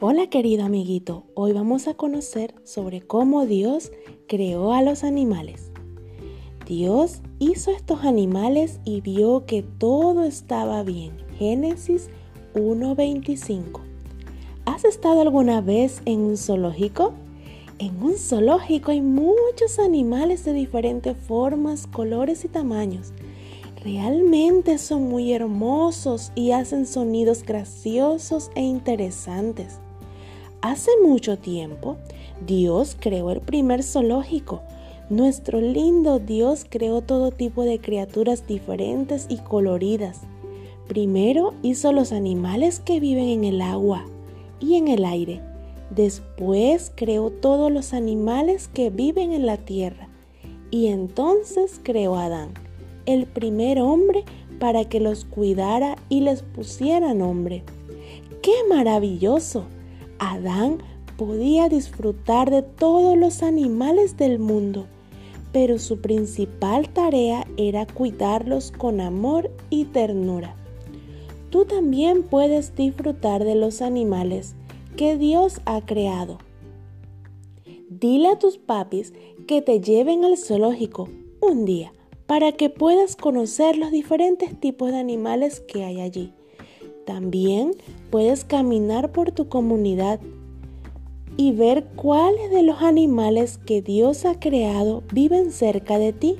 Hola querido amiguito, hoy vamos a conocer sobre cómo Dios creó a los animales. Dios hizo estos animales y vio que todo estaba bien. Génesis 1.25. ¿Has estado alguna vez en un zoológico? En un zoológico hay muchos animales de diferentes formas, colores y tamaños. Realmente son muy hermosos y hacen sonidos graciosos e interesantes. Hace mucho tiempo, Dios creó el primer zoológico. Nuestro lindo Dios creó todo tipo de criaturas diferentes y coloridas. Primero hizo los animales que viven en el agua y en el aire. Después creó todos los animales que viven en la tierra. Y entonces creó a Adán, el primer hombre, para que los cuidara y les pusiera nombre. ¡Qué maravilloso! Adán podía disfrutar de todos los animales del mundo, pero su principal tarea era cuidarlos con amor y ternura. Tú también puedes disfrutar de los animales que Dios ha creado. Dile a tus papis que te lleven al zoológico un día para que puedas conocer los diferentes tipos de animales que hay allí. También puedes caminar por tu comunidad y ver cuáles de los animales que Dios ha creado viven cerca de ti.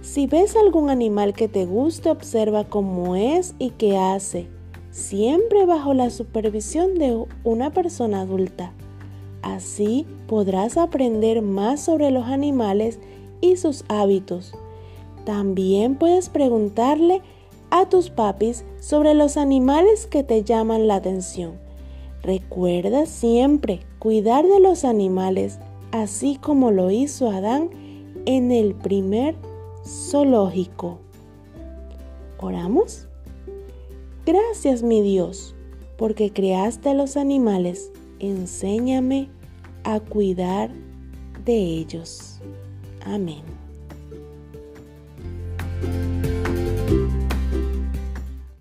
Si ves algún animal que te guste, observa cómo es y qué hace, siempre bajo la supervisión de una persona adulta. Así podrás aprender más sobre los animales y sus hábitos. También puedes preguntarle a tus papis sobre los animales que te llaman la atención. Recuerda siempre cuidar de los animales, así como lo hizo Adán en el primer zoológico. ¿Oramos? Gracias mi Dios, porque creaste a los animales. Enséñame a cuidar de ellos. Amén.